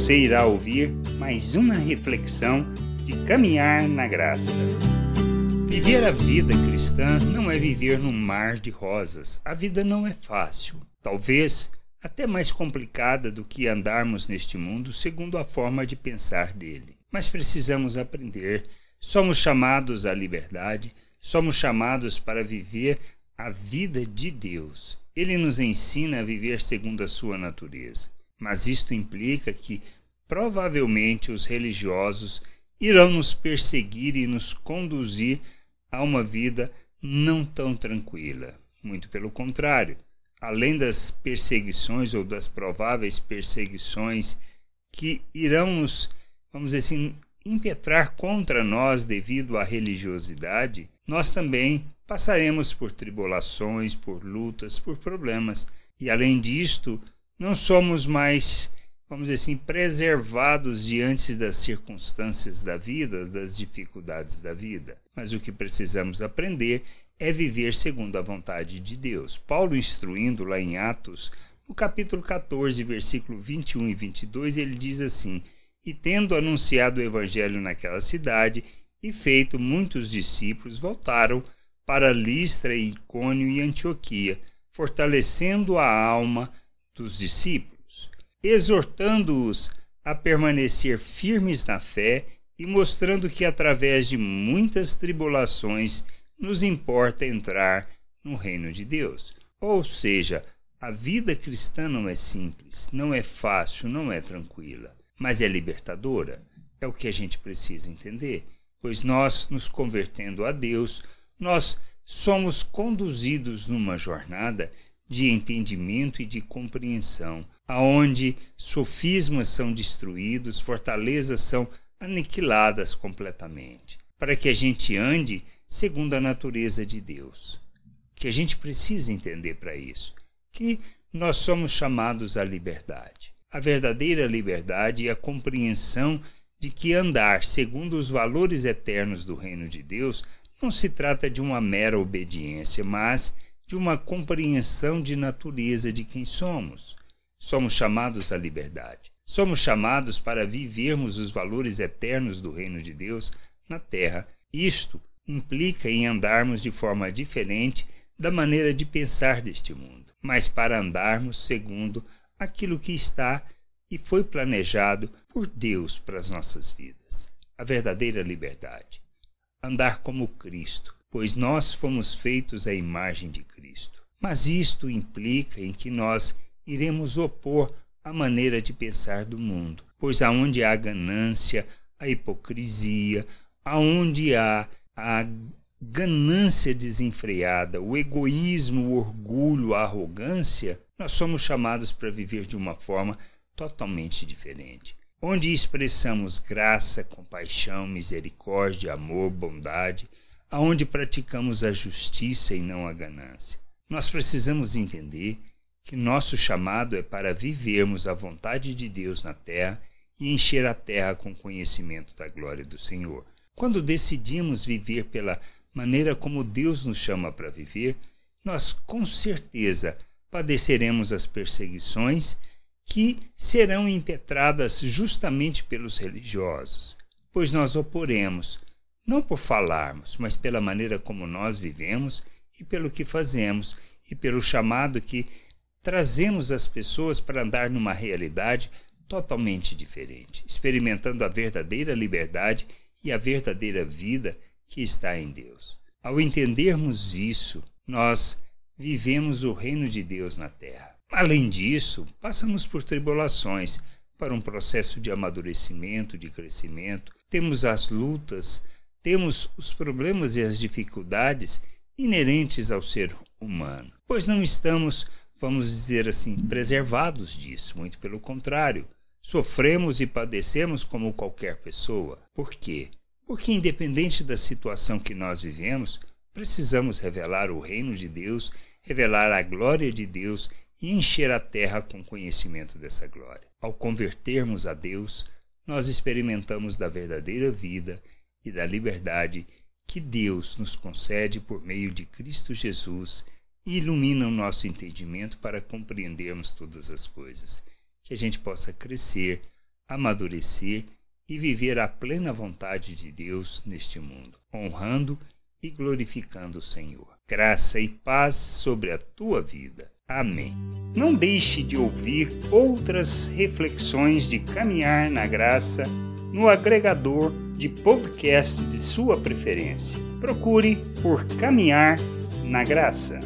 Você irá ouvir mais uma reflexão de caminhar na graça. Viver a vida cristã não é viver num mar de rosas. A vida não é fácil. Talvez até mais complicada do que andarmos neste mundo segundo a forma de pensar dele. Mas precisamos aprender. Somos chamados à liberdade, somos chamados para viver a vida de Deus. Ele nos ensina a viver segundo a sua natureza. Mas isto implica que provavelmente os religiosos irão nos perseguir e nos conduzir a uma vida não tão tranquila. Muito pelo contrário, além das perseguições ou das prováveis perseguições que irão nos, vamos dizer assim, impetrar contra nós devido à religiosidade, nós também passaremos por tribulações, por lutas, por problemas. E além disto, não somos mais, vamos dizer assim, preservados diante das circunstâncias da vida, das dificuldades da vida. Mas o que precisamos aprender é viver segundo a vontade de Deus. Paulo instruindo lá em Atos, no capítulo 14, versículo 21 e 22, ele diz assim: E tendo anunciado o evangelho naquela cidade e feito muitos discípulos, voltaram para Listra, Icônio e Antioquia, fortalecendo a alma dos discípulos, exortando-os a permanecer firmes na fé e mostrando que através de muitas tribulações nos importa entrar no reino de Deus. Ou seja, a vida cristã não é simples, não é fácil, não é tranquila, mas é libertadora. É o que a gente precisa entender, pois nós, nos convertendo a Deus, nós somos conduzidos numa jornada de entendimento e de compreensão, aonde sofismas são destruídos, fortalezas são aniquiladas completamente, para que a gente ande segundo a natureza de Deus. Que a gente precisa entender para isso, que nós somos chamados à liberdade. A verdadeira liberdade é a compreensão de que andar segundo os valores eternos do reino de Deus não se trata de uma mera obediência, mas de uma compreensão de natureza de quem somos. Somos chamados à liberdade. Somos chamados para vivermos os valores eternos do reino de Deus na terra. Isto implica em andarmos de forma diferente da maneira de pensar deste mundo, mas para andarmos segundo aquilo que está e foi planejado por Deus para as nossas vidas. A verdadeira liberdade. Andar como Cristo, pois nós fomos feitos à imagem de Cristo. Mas isto implica em que nós iremos opor a maneira de pensar do mundo, pois aonde há ganância, a hipocrisia, aonde há a ganância desenfreada, o egoísmo, o orgulho, a arrogância, nós somos chamados para viver de uma forma totalmente diferente onde expressamos graça, compaixão, misericórdia, amor, bondade, aonde praticamos a justiça e não a ganância. Nós precisamos entender que nosso chamado é para vivermos a vontade de Deus na terra e encher a terra com conhecimento da glória do Senhor. Quando decidimos viver pela maneira como Deus nos chama para viver, nós com certeza padeceremos as perseguições que serão impetradas justamente pelos religiosos, pois nós oporemos não por falarmos, mas pela maneira como nós vivemos e pelo que fazemos e pelo chamado que trazemos as pessoas para andar numa realidade totalmente diferente, experimentando a verdadeira liberdade e a verdadeira vida que está em Deus. Ao entendermos isso, nós vivemos o reino de Deus na terra. Além disso, passamos por tribulações para um processo de amadurecimento, de crescimento, temos as lutas temos os problemas e as dificuldades inerentes ao ser humano, pois não estamos, vamos dizer assim, preservados disso, muito pelo contrário. Sofremos e padecemos como qualquer pessoa. Por quê? Porque, independente da situação que nós vivemos, precisamos revelar o reino de Deus, revelar a glória de Deus e encher a terra com conhecimento dessa glória. Ao convertermos a Deus, nós experimentamos da verdadeira vida e da liberdade que Deus nos concede por meio de Cristo Jesus e ilumina o nosso entendimento para compreendermos todas as coisas. Que a gente possa crescer, amadurecer e viver a plena vontade de Deus neste mundo, honrando e glorificando o Senhor. Graça e paz sobre a tua vida. Amém. Não deixe de ouvir outras reflexões de caminhar na graça no agregador de podcast de sua preferência. Procure por Caminhar na Graça.